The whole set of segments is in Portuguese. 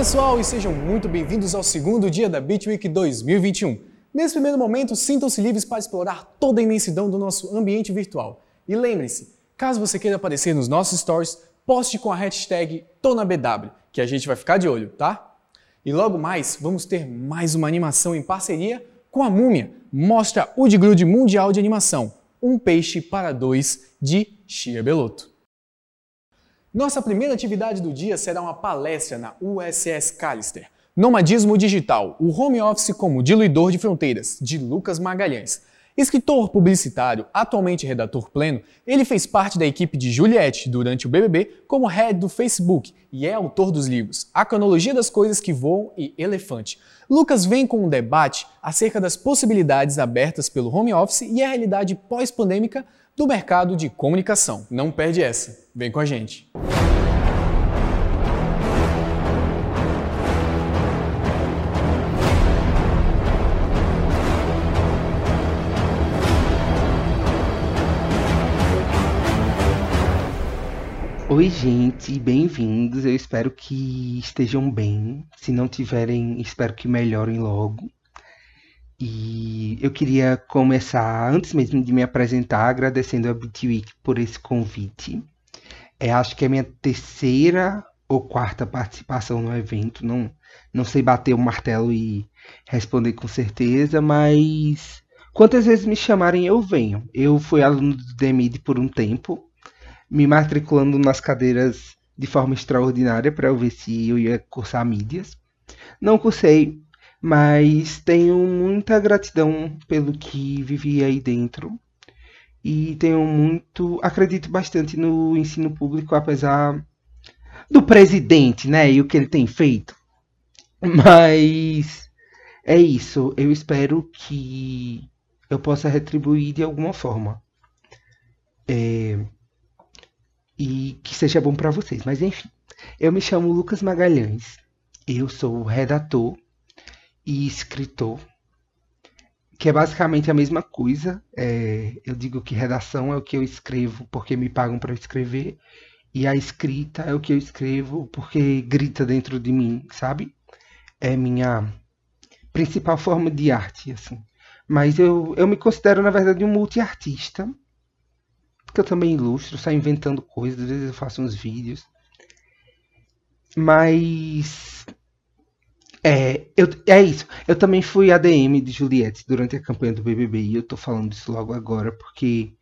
pessoal e sejam muito bem-vindos ao segundo dia da Beat Week 2021. Nesse primeiro momento, sintam-se livres para explorar toda a imensidão do nosso ambiente virtual. E lembre-se, caso você queira aparecer nos nossos stories, poste com a hashtag TonaBW, que a gente vai ficar de olho, tá? E logo mais, vamos ter mais uma animação em parceria com a Múmia. Mostra o de mundial de animação, Um Peixe para Dois, de Chia Belotto. Nossa primeira atividade do dia será uma palestra na USS Callister. Nomadismo Digital, o home office como diluidor de fronteiras, de Lucas Magalhães. Escritor publicitário, atualmente redator pleno, ele fez parte da equipe de Juliette durante o BBB como head do Facebook e é autor dos livros A Cronologia das Coisas que Voam e Elefante. Lucas vem com um debate acerca das possibilidades abertas pelo home office e a realidade pós-pandêmica do mercado de comunicação. Não perde essa. Vem com a gente. Oi, gente, bem-vindos. Eu espero que estejam bem. Se não tiverem, espero que melhorem logo. E eu queria começar, antes mesmo de me apresentar, agradecendo a BitWeek por esse convite. É, acho que é minha terceira ou quarta participação no evento. Não, não sei bater o martelo e responder com certeza, mas quantas vezes me chamarem eu venho. Eu fui aluno do DEMID por um tempo me matriculando nas cadeiras de forma extraordinária para eu ver se eu ia cursar mídias. Não cursei, mas tenho muita gratidão pelo que vivi aí dentro. E tenho muito. Acredito bastante no ensino público, apesar do presidente, né? E o que ele tem feito. Mas é isso. Eu espero que eu possa retribuir de alguma forma. É, e que seja bom para vocês. Mas enfim, eu me chamo Lucas Magalhães, eu sou redator e escritor, que é basicamente a mesma coisa. É, eu digo que redação é o que eu escrevo porque me pagam para escrever, e a escrita é o que eu escrevo porque grita dentro de mim, sabe? É minha principal forma de arte, assim. Mas eu, eu me considero, na verdade, um multiartista porque eu também ilustro, saio inventando coisas, às vezes eu faço uns vídeos. Mas. É, eu, é isso. Eu também fui ADM de Juliette durante a campanha do BBB e eu tô falando isso logo agora porque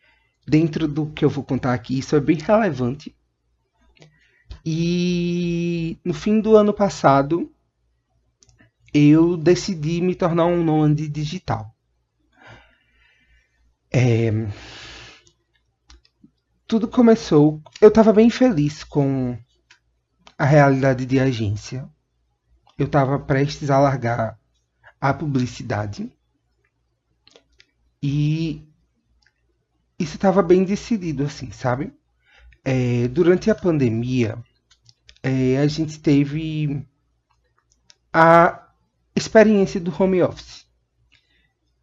dentro do que eu vou contar aqui, isso é bem relevante. E no fim do ano passado, eu decidi me tornar um nômade digital. É, tudo começou. Eu estava bem feliz com a realidade de agência. Eu estava prestes a largar a publicidade. E isso estava bem decidido, assim, sabe? É, durante a pandemia, é, a gente teve a experiência do home office.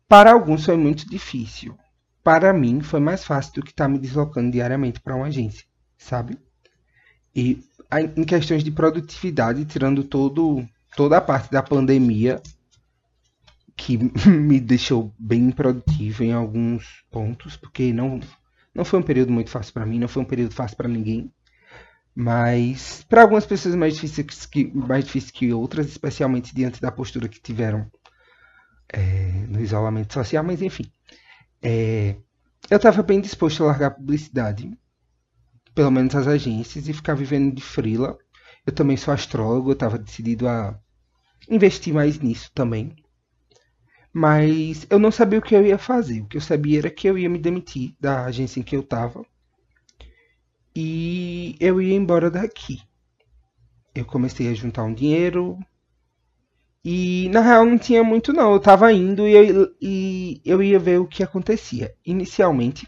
Para alguns foi muito difícil para mim foi mais fácil do que estar tá me deslocando diariamente para uma agência, sabe? E em questões de produtividade, tirando todo, toda a parte da pandemia, que me deixou bem produtivo em alguns pontos, porque não, não foi um período muito fácil para mim, não foi um período fácil para ninguém. Mas para algumas pessoas mais difíceis que, mais difícil que outras, especialmente diante da postura que tiveram é, no isolamento social, mas enfim. É, eu estava bem disposto a largar a publicidade, pelo menos as agências, e ficar vivendo de frila. Eu também sou astrólogo, eu estava decidido a investir mais nisso também. Mas eu não sabia o que eu ia fazer. O que eu sabia era que eu ia me demitir da agência em que eu estava. E eu ia embora daqui. Eu comecei a juntar um dinheiro, e na real não tinha muito não. Eu tava indo e eu, e eu ia ver o que acontecia. Inicialmente,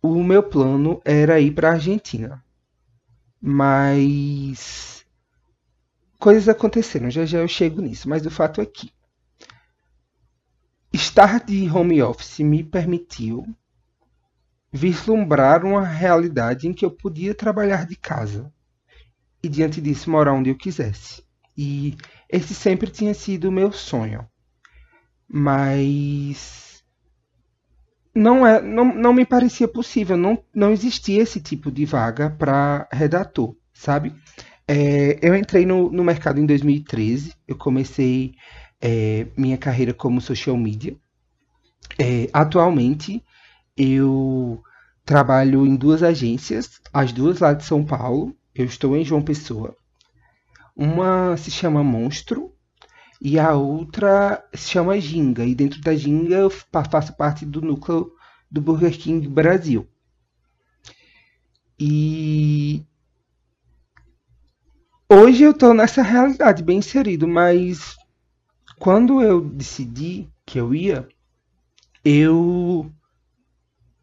o meu plano era ir para Argentina. Mas coisas aconteceram, já já eu chego nisso, mas o fato é que estar de home office me permitiu vislumbrar uma realidade em que eu podia trabalhar de casa e diante disso morar onde eu quisesse. E esse sempre tinha sido o meu sonho. Mas não, é, não, não me parecia possível, não, não existia esse tipo de vaga para redator, sabe? É, eu entrei no, no mercado em 2013, eu comecei é, minha carreira como social media. É, atualmente, eu trabalho em duas agências, as duas lá de São Paulo. Eu estou em João Pessoa. Uma se chama Monstro e a outra se chama Ginga. E dentro da Ginga eu faço parte do núcleo do Burger King Brasil. E hoje eu estou nessa realidade bem inserido, mas quando eu decidi que eu ia, eu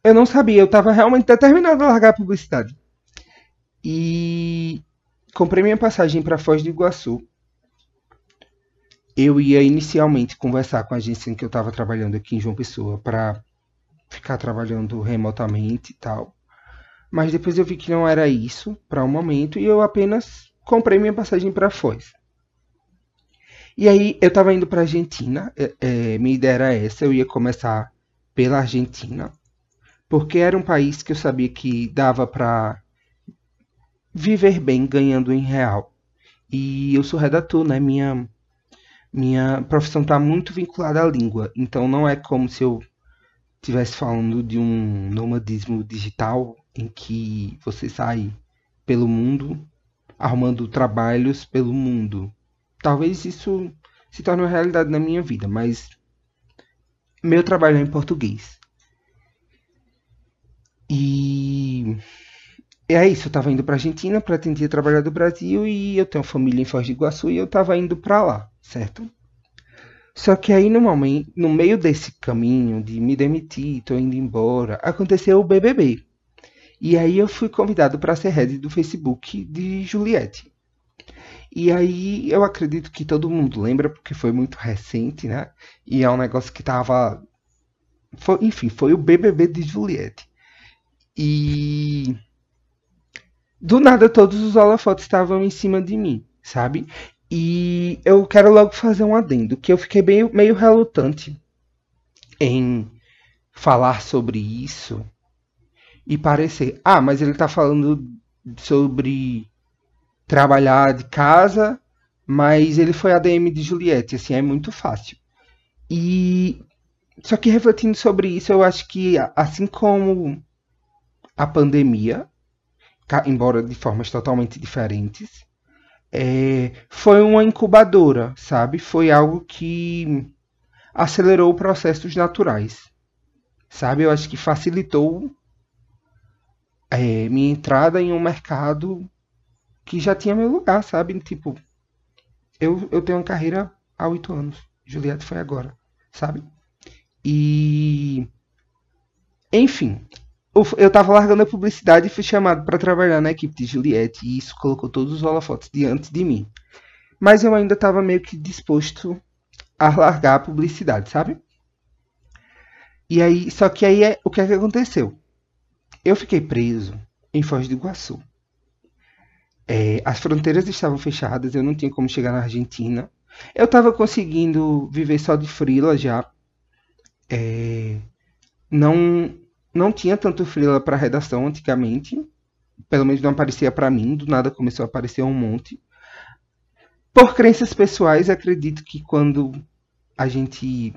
eu não sabia, eu estava realmente determinado a largar a publicidade. E comprei minha passagem para Foz do Iguaçu. Eu ia inicialmente conversar com a agência em que eu estava trabalhando aqui em João Pessoa para ficar trabalhando remotamente e tal. Mas depois eu vi que não era isso para o um momento e eu apenas comprei minha passagem para Foz. E aí eu estava indo para Argentina, é, é, minha ideia era essa, eu ia começar pela Argentina, porque era um país que eu sabia que dava para viver bem ganhando em real. E eu sou redator, né? Minha minha profissão está muito vinculada à língua, então não é como se eu estivesse falando de um nomadismo digital em que você sai pelo mundo arrumando trabalhos pelo mundo talvez isso se torne uma realidade na minha vida, mas meu trabalho é em português. E é isso, eu estava indo para Argentina, pretendia trabalhar do Brasil e eu tenho família em Foz do Iguaçu e eu estava indo para lá, certo? Só que aí no momento, no meio desse caminho de me demitir, tô indo embora, aconteceu o BBB. E aí eu fui convidado para ser head do Facebook de Juliette. E aí eu acredito que todo mundo lembra, porque foi muito recente, né? E é um negócio que tava. Foi, enfim, foi o BBB de Juliette. E. Do nada todos os holofotes estavam em cima de mim, sabe? E eu quero logo fazer um adendo, que eu fiquei meio, meio relutante em falar sobre isso e parecer, ah, mas ele tá falando sobre trabalhar de casa, mas ele foi ADM de Juliette, assim, é muito fácil. E só que refletindo sobre isso, eu acho que assim como a pandemia, embora de formas totalmente diferentes, é, foi uma incubadora, sabe? Foi algo que acelerou processos naturais, sabe? Eu acho que facilitou é, minha entrada em um mercado que já tinha meu lugar, sabe? Tipo, eu, eu tenho uma carreira há oito anos. Juliette foi agora, sabe? E. Enfim, eu tava largando a publicidade e fui chamado para trabalhar na equipe de Juliette e isso colocou todos os holofotes diante de mim. Mas eu ainda estava meio que disposto a largar a publicidade, sabe? E aí, só que aí é, o que é que aconteceu? Eu fiquei preso em Foz do Iguaçu. É, as fronteiras estavam fechadas, eu não tinha como chegar na Argentina. Eu estava conseguindo viver só de freela já. É, não, não tinha tanto freela para redação antigamente. Pelo menos não aparecia para mim, do nada começou a aparecer um monte. Por crenças pessoais, acredito que quando a gente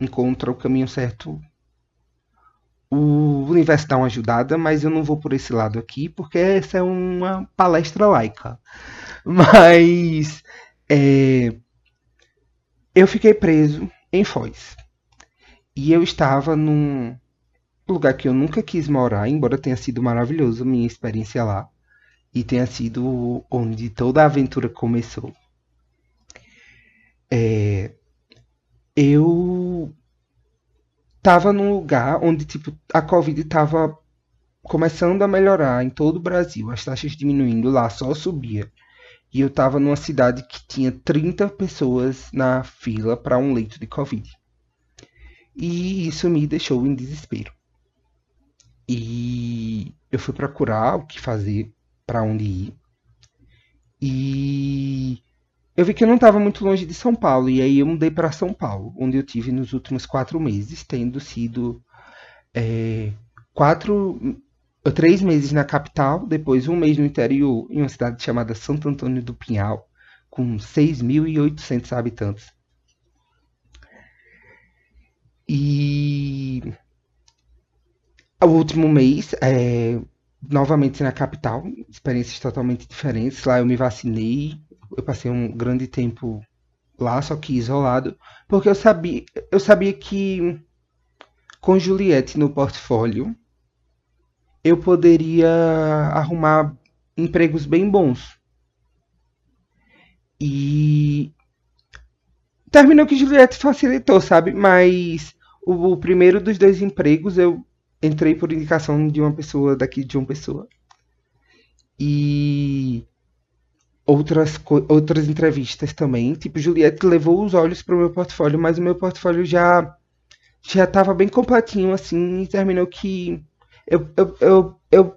encontra o caminho certo, o universo dá uma ajudada, mas eu não vou por esse lado aqui, porque essa é uma palestra laica. Mas é, eu fiquei preso em Foz. E eu estava num lugar que eu nunca quis morar, embora tenha sido maravilhoso a minha experiência lá. E tenha sido onde toda a aventura começou. É, eu tava num lugar onde tipo a Covid tava começando a melhorar em todo o Brasil, as taxas diminuindo, lá só subia. E eu tava numa cidade que tinha 30 pessoas na fila para um leito de Covid. E isso me deixou em desespero. E eu fui procurar o que fazer, para onde ir. E eu vi que eu não estava muito longe de São Paulo, e aí eu mudei para São Paulo, onde eu tive nos últimos quatro meses, tendo sido é, quatro, três meses na capital, depois um mês no interior, em uma cidade chamada Santo Antônio do Pinhal, com 6.800 habitantes. E o último mês, é, novamente na capital, experiências totalmente diferentes. Lá eu me vacinei, eu passei um grande tempo lá, só que isolado, porque eu sabia, eu sabia que com Juliette no portfólio eu poderia arrumar empregos bem bons. E terminou que Juliette facilitou, sabe? Mas o, o primeiro dos dois empregos eu entrei por indicação de uma pessoa daqui de uma pessoa. E outras, outras entrevistas também. Tipo, Juliette levou os olhos para o meu portfólio, mas o meu portfólio já já estava bem completinho, assim, e terminou que eu, eu, eu, eu,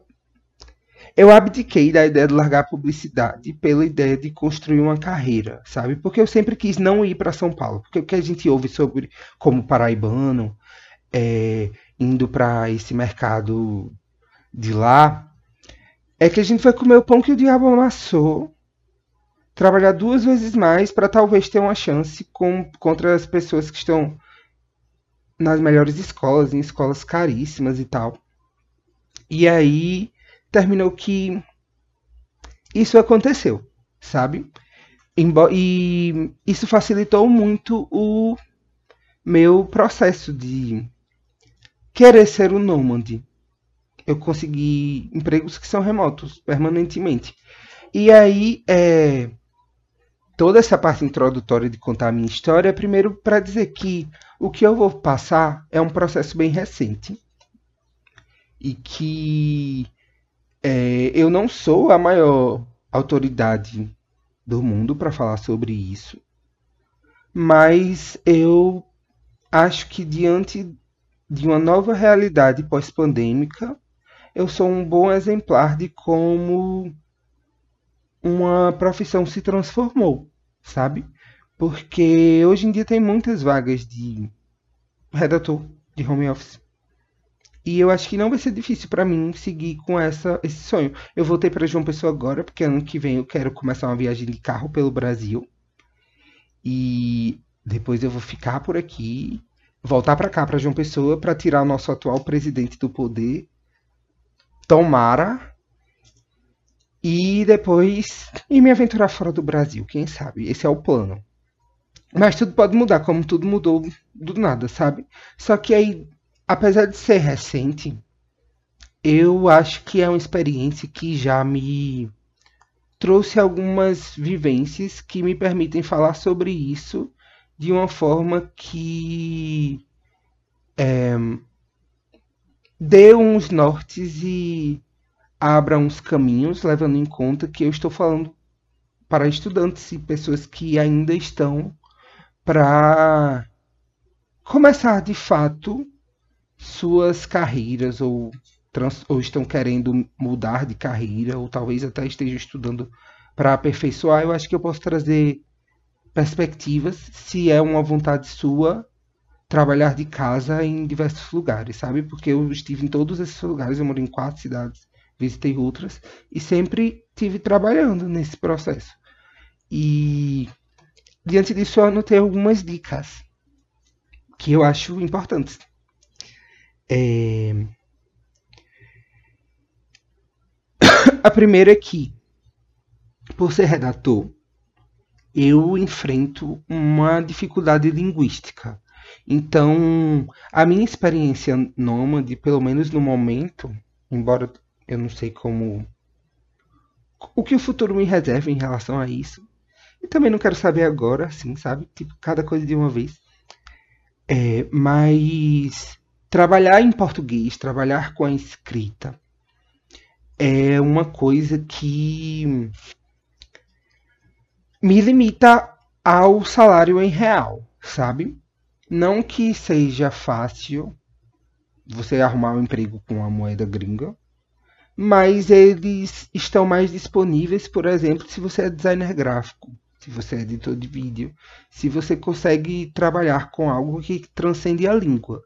eu abdiquei da ideia de largar a publicidade pela ideia de construir uma carreira, sabe? Porque eu sempre quis não ir para São Paulo. Porque o que a gente ouve sobre como paraibano, é, indo para esse mercado de lá, é que a gente vai comer o pão que o diabo amassou, trabalhar duas vezes mais para talvez ter uma chance com, contra as pessoas que estão nas melhores escolas, em escolas caríssimas e tal. E aí terminou que isso aconteceu, sabe? E isso facilitou muito o meu processo de querer ser um nômade. Eu consegui empregos que são remotos, permanentemente. E aí, é, toda essa parte introdutória de contar a minha história é primeiro para dizer que o que eu vou passar é um processo bem recente e que é, eu não sou a maior autoridade do mundo para falar sobre isso, mas eu acho que diante de uma nova realidade pós-pandêmica, eu sou um bom exemplar de como uma profissão se transformou, sabe? Porque hoje em dia tem muitas vagas de redator de home office. E eu acho que não vai ser difícil para mim seguir com essa, esse sonho. Eu voltei para João Pessoa agora, porque ano que vem eu quero começar uma viagem de carro pelo Brasil. E depois eu vou ficar por aqui, voltar para cá, para João Pessoa, para tirar o nosso atual presidente do poder. Tomara. E depois ir me aventurar fora do Brasil, quem sabe? Esse é o plano. Mas tudo pode mudar, como tudo mudou do nada, sabe? Só que aí, apesar de ser recente, eu acho que é uma experiência que já me trouxe algumas vivências que me permitem falar sobre isso de uma forma que é, dê uns nortes e abra uns caminhos, levando em conta que eu estou falando para estudantes e pessoas que ainda estão para começar de fato suas carreiras ou, trans, ou estão querendo mudar de carreira ou talvez até estejam estudando para aperfeiçoar, eu acho que eu posso trazer perspectivas se é uma vontade sua trabalhar de casa em diversos lugares, sabe? Porque eu estive em todos esses lugares, eu moro em quatro cidades, visitei outras e sempre tive trabalhando nesse processo. E Diante disso, eu anotei algumas dicas que eu acho importantes. É... A primeira é que, por ser redator, eu enfrento uma dificuldade linguística. Então, a minha experiência nômade, pelo menos no momento, embora eu não sei como. o que o futuro me reserva em relação a isso, e também não quero saber agora, assim, sabe? Tipo, cada coisa de uma vez. É, mas trabalhar em português, trabalhar com a escrita, é uma coisa que me limita ao salário em real, sabe? Não que seja fácil você arrumar um emprego com a moeda gringa, mas eles estão mais disponíveis, por exemplo, se você é designer gráfico, se você é editor de vídeo, se você consegue trabalhar com algo que transcende a língua.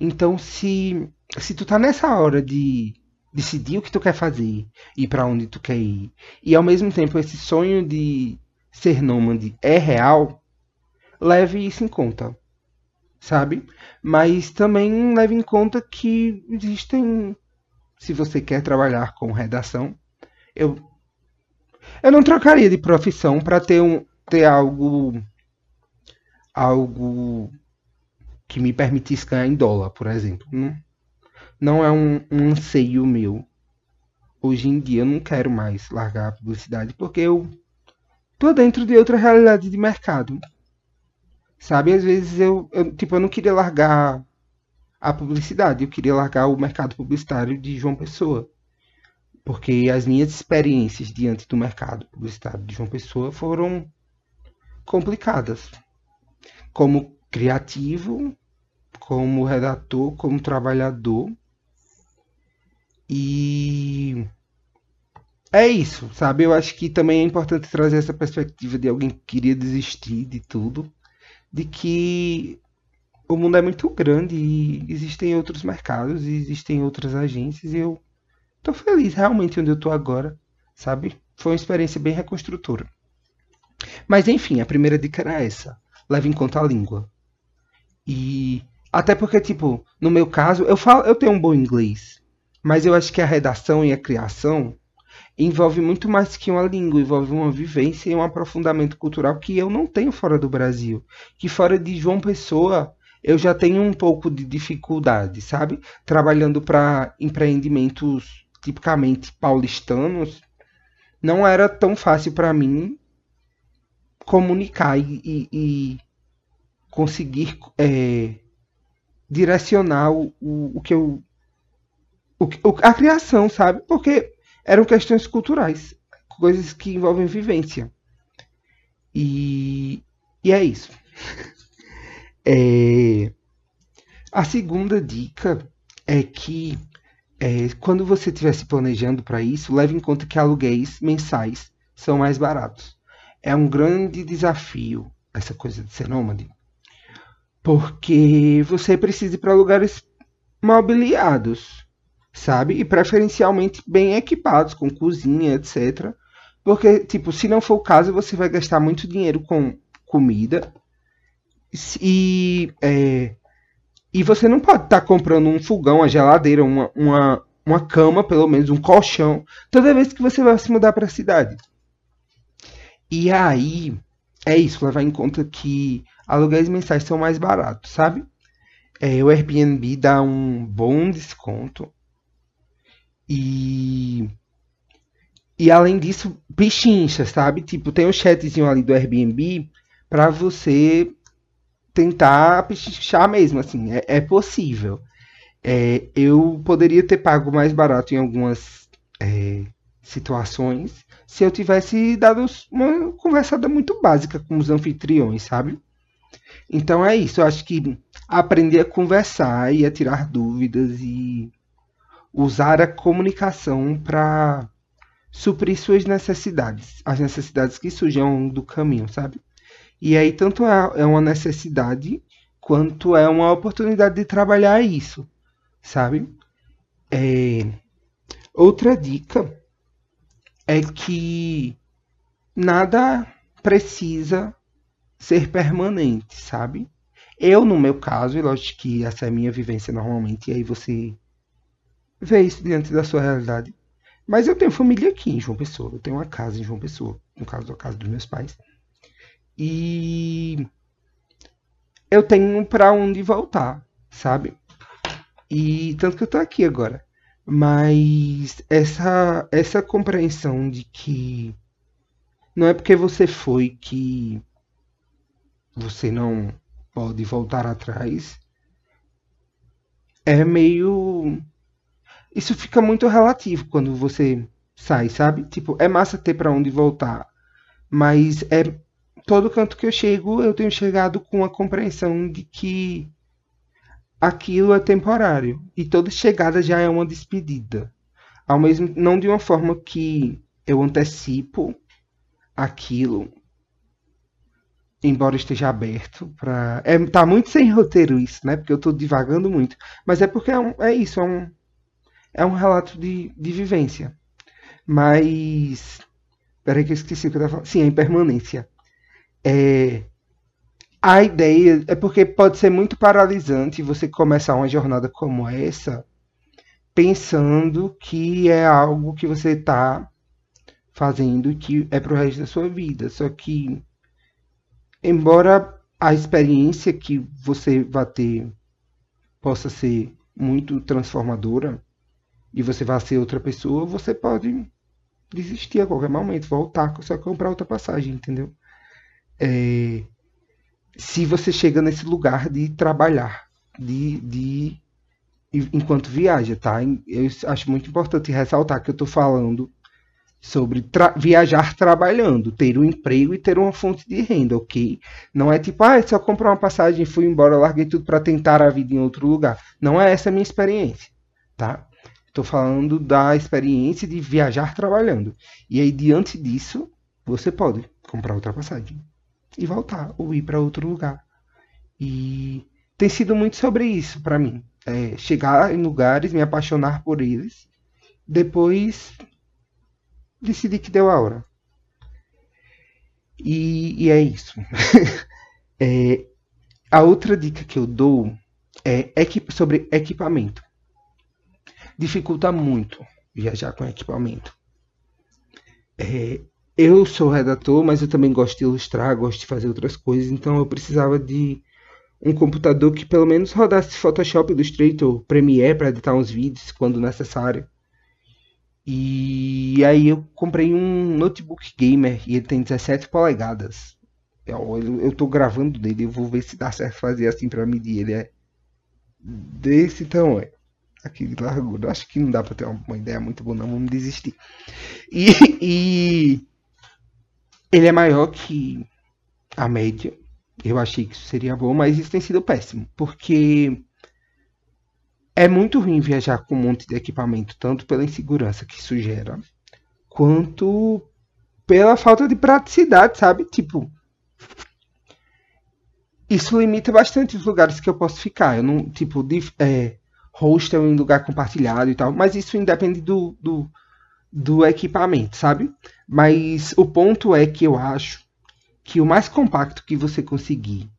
Então, se, se tu tá nessa hora de decidir o que tu quer fazer e para onde tu quer ir, e ao mesmo tempo esse sonho de ser nômade é real, leve isso em conta, sabe? Mas também leve em conta que existem, se você quer trabalhar com redação, eu eu não trocaria de profissão para ter um ter algo algo que me permitisse ganhar em dólar, por exemplo. Não, não é um, um anseio meu. Hoje em dia eu não quero mais largar a publicidade porque eu tô dentro de outra realidade de mercado. Sabe, às vezes eu, eu, tipo, eu não queria largar a publicidade, eu queria largar o mercado publicitário de João Pessoa. Porque as minhas experiências diante do mercado publicitário de João Pessoa foram complicadas. Como criativo, como redator, como trabalhador. E é isso, sabe? Eu acho que também é importante trazer essa perspectiva de alguém que queria desistir de tudo, de que o mundo é muito grande e existem outros mercados, existem outras agências e eu tô feliz realmente onde eu tô agora, sabe? Foi uma experiência bem reconstrutora. Mas enfim, a primeira dica era essa. Leve em conta a língua. E até porque, tipo, no meu caso, eu falo, eu tenho um bom inglês, mas eu acho que a redação e a criação envolve muito mais que uma língua, envolve uma vivência e um aprofundamento cultural que eu não tenho fora do Brasil. Que fora de João Pessoa eu já tenho um pouco de dificuldade, sabe? Trabalhando para empreendimentos tipicamente paulistanos, não era tão fácil para mim comunicar e, e, e conseguir é, direcionar o, o, que eu. O, a criação, sabe? Porque eram questões culturais, coisas que envolvem vivência. E, e é isso. é, a segunda dica é que é, quando você estiver se planejando para isso, leve em conta que aluguéis mensais são mais baratos. É um grande desafio essa coisa de ser nômade, porque você precisa ir para lugares mobiliados, sabe? E preferencialmente bem equipados, com cozinha, etc. Porque, tipo, se não for o caso, você vai gastar muito dinheiro com comida. E, é, e você não pode estar tá comprando um fogão, uma geladeira, uma, uma, uma cama, pelo menos, um colchão, toda vez que você vai se mudar para a cidade. E aí, é isso, levar em conta que aluguéis mensais são mais baratos, sabe? É, o Airbnb dá um bom desconto. E. E além disso, pichincha, sabe? Tipo, tem um chatzinho ali do Airbnb para você tentar pichinchar mesmo, assim. É, é possível. É, eu poderia ter pago mais barato em algumas é, situações se eu tivesse dado uma conversada muito básica com os anfitriões, sabe? Então é isso, eu acho que aprender a conversar e a tirar dúvidas e usar a comunicação para suprir suas necessidades, as necessidades que surgem do caminho, sabe? E aí tanto é, é uma necessidade quanto é uma oportunidade de trabalhar isso, sabe? É... Outra dica é que nada precisa ser permanente, sabe? Eu, no meu caso, e lógico que essa é a minha vivência normalmente, e aí você vê isso diante da sua realidade. Mas eu tenho família aqui em João Pessoa, eu tenho uma casa em João Pessoa, no caso, a casa dos meus pais. E eu tenho para onde voltar, sabe? E tanto que eu tô aqui agora. Mas essa essa compreensão de que não é porque você foi que você não pode voltar atrás é meio isso fica muito relativo quando você sai, sabe? Tipo, é massa ter para onde voltar, mas é todo canto que eu chego, eu tenho chegado com a compreensão de que aquilo é temporário e toda chegada já é uma despedida. ao mesmo não de uma forma que eu antecipo aquilo, embora esteja aberto para é, tá muito sem roteiro isso, né? Porque eu estou divagando muito, mas é porque é, um, é isso, é um é um relato de, de vivência. Mas peraí que eu esqueci o que eu tava falando. Sim, a impermanência. É, a ideia é porque pode ser muito paralisante você começar uma jornada como essa pensando que é algo que você está fazendo que é para o resto da sua vida. Só que, embora a experiência que você vai ter possa ser muito transformadora e você vai ser outra pessoa, você pode desistir a qualquer momento, voltar, só comprar outra passagem, entendeu? É, se você chega nesse lugar de trabalhar, de, de enquanto viaja, tá? Eu acho muito importante ressaltar que eu estou falando sobre tra viajar trabalhando, ter um emprego e ter uma fonte de renda, ok? Não é tipo, ah, só comprei uma passagem, fui embora, larguei tudo para tentar a vida em outro lugar. Não é essa a minha experiência, tá? Estou falando da experiência de viajar trabalhando. E aí, diante disso, você pode comprar outra passagem e voltar ou ir para outro lugar. E tem sido muito sobre isso para mim. É chegar em lugares, me apaixonar por eles, depois decidir que deu a hora. E, e é isso. é, a outra dica que eu dou é sobre equipamento. Dificulta muito viajar com equipamento. É, eu sou redator, mas eu também gosto de ilustrar, gosto de fazer outras coisas, então eu precisava de um computador que pelo menos rodasse Photoshop, Illustrator, Premiere para editar uns vídeos quando necessário. E aí eu comprei um notebook gamer e ele tem 17 polegadas. Eu, eu, tô gravando dele, eu vou ver se dá certo fazer assim para medir. Ele é desse tamanho. Aqui de largura. Acho que não dá para ter uma, ideia muito boa, não. Vamos desistir. E, e ele é maior que a média. Eu achei que isso seria bom, mas isso tem sido péssimo. Porque é muito ruim viajar com um monte de equipamento, tanto pela insegurança que isso gera, quanto pela falta de praticidade, sabe? Tipo, isso limita bastante os lugares que eu posso ficar. Eu não, tipo, de, é, hostel em lugar compartilhado e tal, mas isso independe do, do, do equipamento, sabe? Mas o ponto é que eu acho que o mais compacto que você conseguir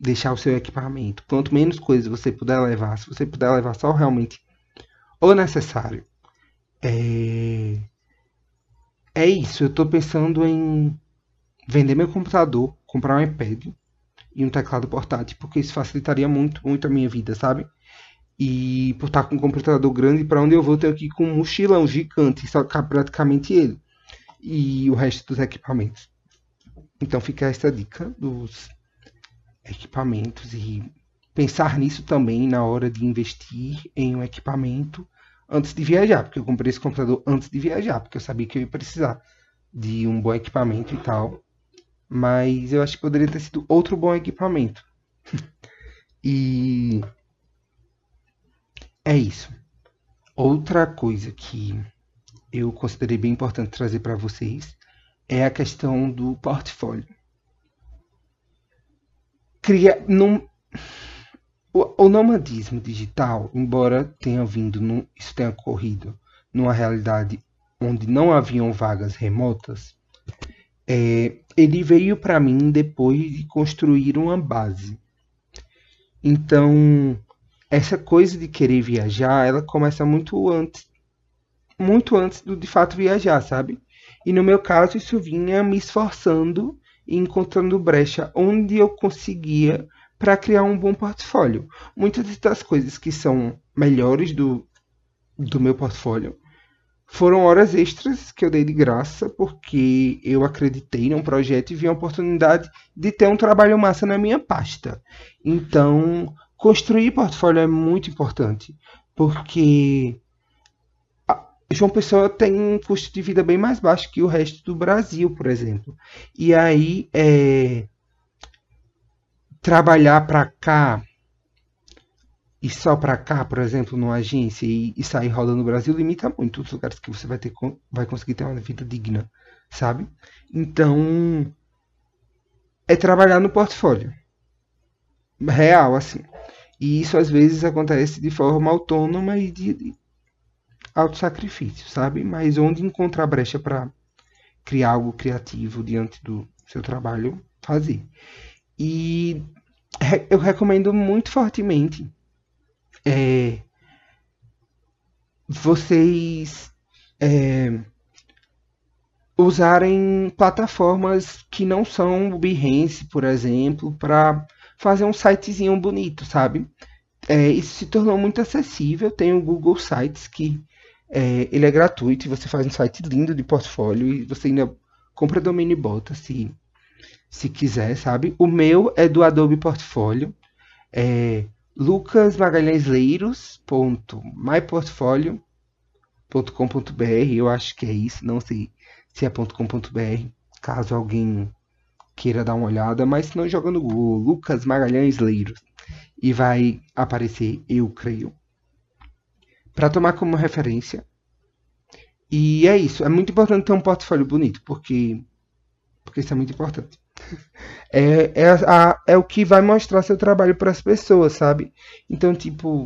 deixar o seu equipamento, quanto menos coisas você puder levar, se você puder levar só realmente o necessário, é, é isso. Eu estou pensando em vender meu computador, comprar um iPad e um teclado portátil, porque isso facilitaria muito, muito a minha vida, sabe? E por estar com um computador grande, para onde eu vou, tenho que ir com um mochilão gigante, só praticamente ele. E o resto dos equipamentos. Então fica essa dica dos equipamentos e pensar nisso também na hora de investir em um equipamento antes de viajar, porque eu comprei esse computador antes de viajar, porque eu sabia que eu ia precisar de um bom equipamento e tal. Mas eu acho que poderia ter sido outro bom equipamento. e é isso. Outra coisa que eu considerei bem importante trazer para vocês é a questão do portfólio. Cria, num, o, o nomadismo digital, embora tenha vindo, num, isso tenha ocorrido numa realidade onde não haviam vagas remotas, é, ele veio para mim depois de construir uma base. Então, essa coisa de querer viajar, ela começa muito antes, muito antes do de fato viajar, sabe? E no meu caso, isso vinha me esforçando e encontrando brecha onde eu conseguia para criar um bom portfólio. Muitas das coisas que são melhores do, do meu portfólio foram horas extras que eu dei de graça porque eu acreditei num projeto e vi a oportunidade de ter um trabalho massa na minha pasta. Então, construir portfólio é muito importante, porque João Pessoa tem um custo de vida bem mais baixo que o resto do Brasil, por exemplo. E aí, é, trabalhar para cá e só para cá, por exemplo, numa agência e, e sair rodando no Brasil, limita muito os lugares que você vai ter vai conseguir ter uma vida digna, sabe? Então, é trabalhar no portfólio real, assim. E isso às vezes acontece de forma autônoma e de, auto-sacrifício, sabe? Mas onde encontrar brecha para criar algo criativo diante do seu trabalho, fazer. E eu recomendo muito fortemente é, vocês é, usarem plataformas que não são o Behance, por exemplo, para fazer um sitezinho bonito, sabe? É, isso se tornou muito acessível. Tem o Google Sites que é, ele é gratuito e você faz um site lindo de portfólio e você ainda compra domínio e bota se, se quiser, sabe? O meu é do Adobe Portfólio. É, lucasmagalhaesleiros.myportfolio.com.br, eu acho que é isso, não sei se é .com.br, caso alguém queira dar uma olhada, mas se não joga no Google Lucas Magalhães Leiros e vai aparecer, eu creio, para tomar como referência. E é isso, é muito importante ter um portfólio bonito, porque porque isso é muito importante é, é, a, é o que vai mostrar seu trabalho para as pessoas, sabe? Então, tipo.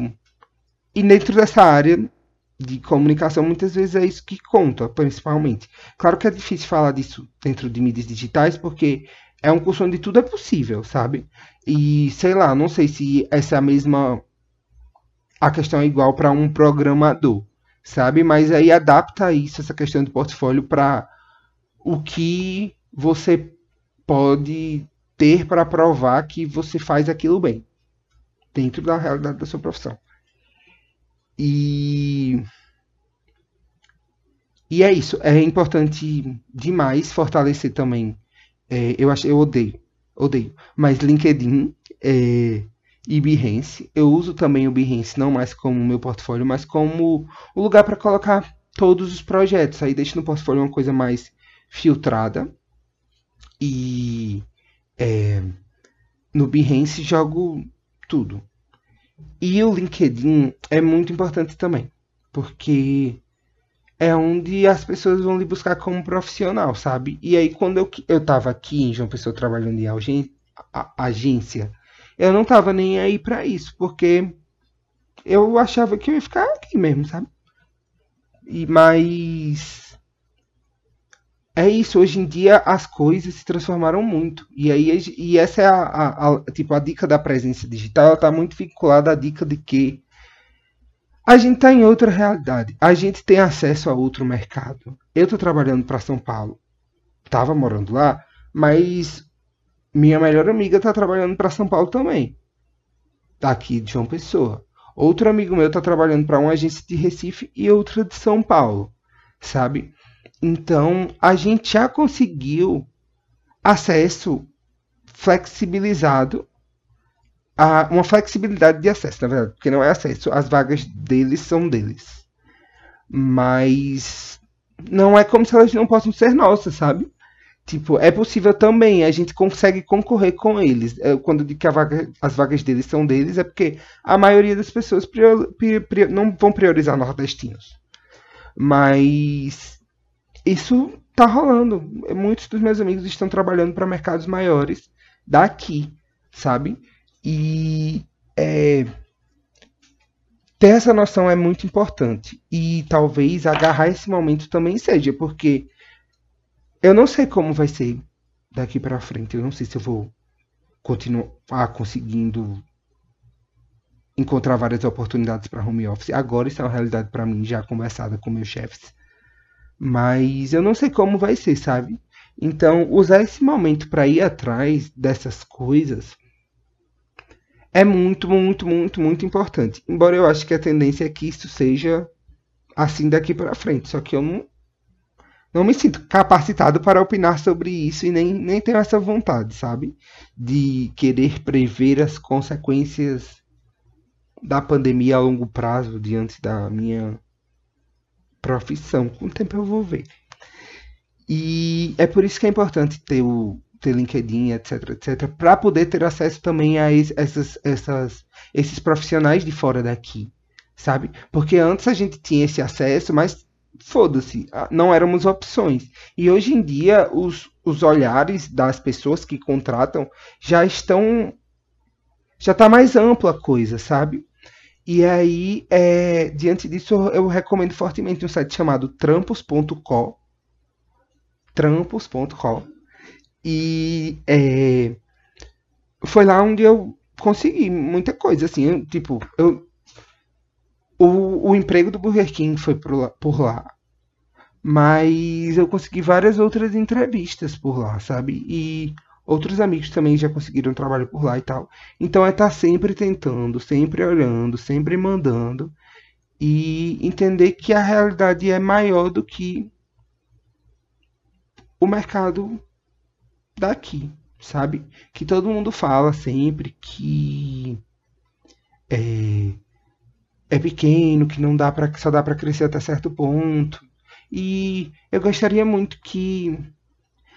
E dentro dessa área de comunicação, muitas vezes é isso que conta, principalmente. Claro que é difícil falar disso dentro de mídias digitais, porque é um curso onde tudo é possível, sabe? E sei lá, não sei se essa é a mesma. A questão é igual para um programador, sabe? Mas aí adapta isso, essa questão de portfólio, para o que você pode ter para provar que você faz aquilo bem, dentro da realidade da sua profissão. E e é isso. É importante demais fortalecer também. É, eu acho, eu odeio, odeio. Mas LinkedIn é, e Behance, eu uso também o Behance não mais como meu portfólio, mas como o lugar para colocar todos os projetos. Aí deixa no portfólio uma coisa mais filtrada e é, no Behance jogo tudo. E o LinkedIn é muito importante também, porque é onde as pessoas vão lhe buscar como profissional, sabe? E aí, quando eu, eu tava aqui em João Pessoa trabalhando em agência, eu não tava nem aí para isso, porque eu achava que eu ia ficar aqui mesmo, sabe? E, mas é isso, hoje em dia as coisas se transformaram muito. E aí e essa é a, a, a tipo a dica da presença digital, ela tá muito vinculada à dica de que a gente está em outra realidade. A gente tem acesso a outro mercado. Eu estou trabalhando para São Paulo. Tava morando lá, mas minha melhor amiga está trabalhando para São Paulo também. Aqui de João Pessoa. Outro amigo meu está trabalhando para uma agência de Recife e outra de São Paulo, sabe? Então, a gente já conseguiu acesso flexibilizado a uma flexibilidade de acesso, na verdade, porque não é acesso, as vagas deles são deles. Mas não é como se elas não possam ser nossas, sabe? Tipo, é possível também, a gente consegue concorrer com eles. É, quando digo que vaga, as vagas deles são deles, é porque a maioria das pessoas prior, prior, não vão priorizar nordestinos. Mas isso tá rolando. Muitos dos meus amigos estão trabalhando para mercados maiores daqui, sabe? E é, ter essa noção é muito importante. E talvez agarrar esse momento também seja, porque eu não sei como vai ser daqui para frente. Eu não sei se eu vou continuar conseguindo encontrar várias oportunidades para home office. Agora isso é uma realidade para mim já conversada com meus chefes. Mas eu não sei como vai ser, sabe? Então, usar esse momento para ir atrás dessas coisas é muito, muito, muito, muito importante. Embora eu acho que a tendência é que isso seja assim daqui para frente. Só que eu não, não me sinto capacitado para opinar sobre isso e nem, nem tenho essa vontade, sabe? De querer prever as consequências da pandemia a longo prazo diante da minha profissão. Com o tempo eu vou ver. E é por isso que é importante ter o ter LinkedIn, etc, etc, para poder ter acesso também a essas, essas, esses profissionais de fora daqui, sabe? Porque antes a gente tinha esse acesso, mas foda-se, não éramos opções. E hoje em dia os, os olhares das pessoas que contratam já estão já está mais ampla a coisa, sabe? E aí, é, diante disso, eu recomendo fortemente um site chamado trampos.com. Trampos.com. E é, foi lá onde eu consegui muita coisa, assim, eu, tipo, eu, o, o emprego do Burger King foi por lá, por lá, mas eu consegui várias outras entrevistas por lá, sabe? E outros amigos também já conseguiram trabalho por lá e tal. Então é estar tá sempre tentando, sempre olhando, sempre mandando e entender que a realidade é maior do que o mercado daqui, sabe? Que todo mundo fala sempre que é, é pequeno, que não dá para só dá para crescer até certo ponto. E eu gostaria muito que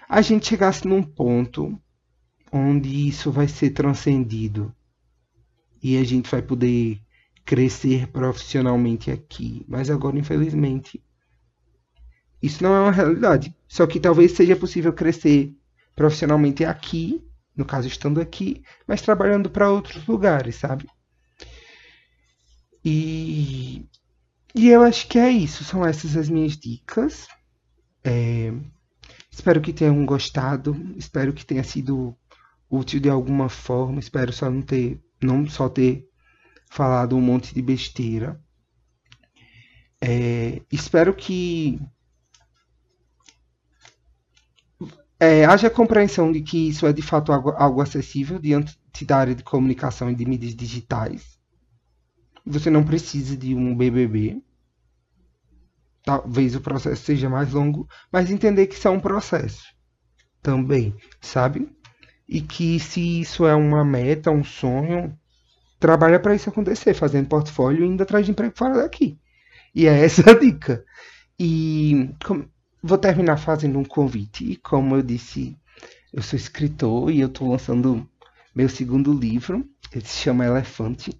a gente chegasse num ponto onde isso vai ser transcendido e a gente vai poder crescer profissionalmente aqui. Mas agora, infelizmente, isso não é uma realidade. Só que talvez seja possível crescer profissionalmente aqui, no caso estando aqui, mas trabalhando para outros lugares, sabe? E, e eu acho que é isso. São essas as minhas dicas. É, Espero que tenham gostado, espero que tenha sido útil de alguma forma, espero só não ter, não só ter falado um monte de besteira. É, espero que é, haja compreensão de que isso é de fato algo, algo acessível diante da área de comunicação e de mídias digitais. Você não precisa de um BBB talvez o processo seja mais longo, mas entender que isso é um processo também, sabe? E que se isso é uma meta, um sonho, trabalha para isso acontecer, fazendo portfólio e atrás de emprego fora daqui. E é essa a dica. E vou terminar fazendo um convite. E como eu disse, eu sou escritor e eu estou lançando meu segundo livro. Ele se chama Elefante.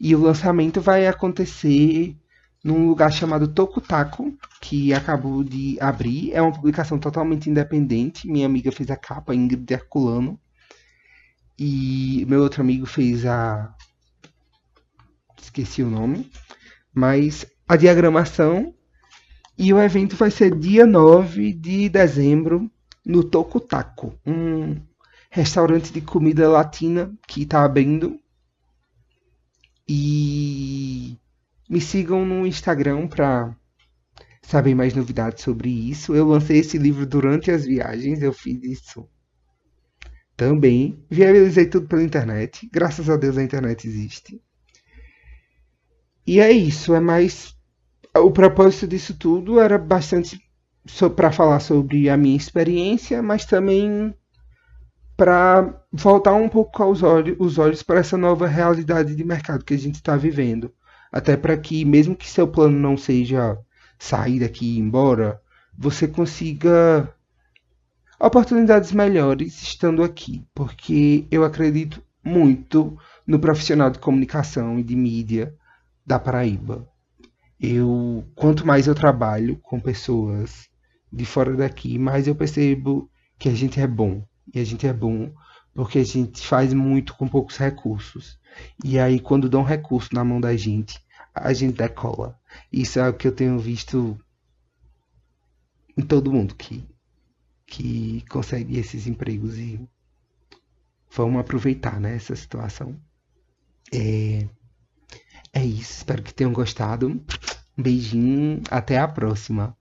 E o lançamento vai acontecer num lugar chamado Tokutaku, que acabou de abrir. É uma publicação totalmente independente. Minha amiga fez a capa, Ingrid Herculano. E meu outro amigo fez a. Esqueci o nome. Mas a diagramação. E o evento vai ser dia 9 de dezembro no Tokutaku, um restaurante de comida latina que está abrindo e me sigam no Instagram para saber mais novidades sobre isso. Eu lancei esse livro durante as viagens, eu fiz isso também. Viabilizei tudo pela internet. Graças a Deus a internet existe. E é isso, é mais. O propósito disso tudo era bastante para falar sobre a minha experiência, mas também para voltar um pouco aos olhos, os olhos para essa nova realidade de mercado que a gente está vivendo. Até para que, mesmo que seu plano não seja sair daqui e ir embora, você consiga oportunidades melhores estando aqui. Porque eu acredito muito no profissional de comunicação e de mídia da Paraíba. Eu, quanto mais eu trabalho com pessoas de fora daqui, mais eu percebo que a gente é bom e a gente é bom porque a gente faz muito com poucos recursos. E aí, quando dão recurso na mão da gente, a gente decola. Isso é o que eu tenho visto em todo mundo que, que consegue esses empregos e vamos aproveitar né, essa situação. É, é isso, espero que tenham gostado. Um beijinho, até a próxima.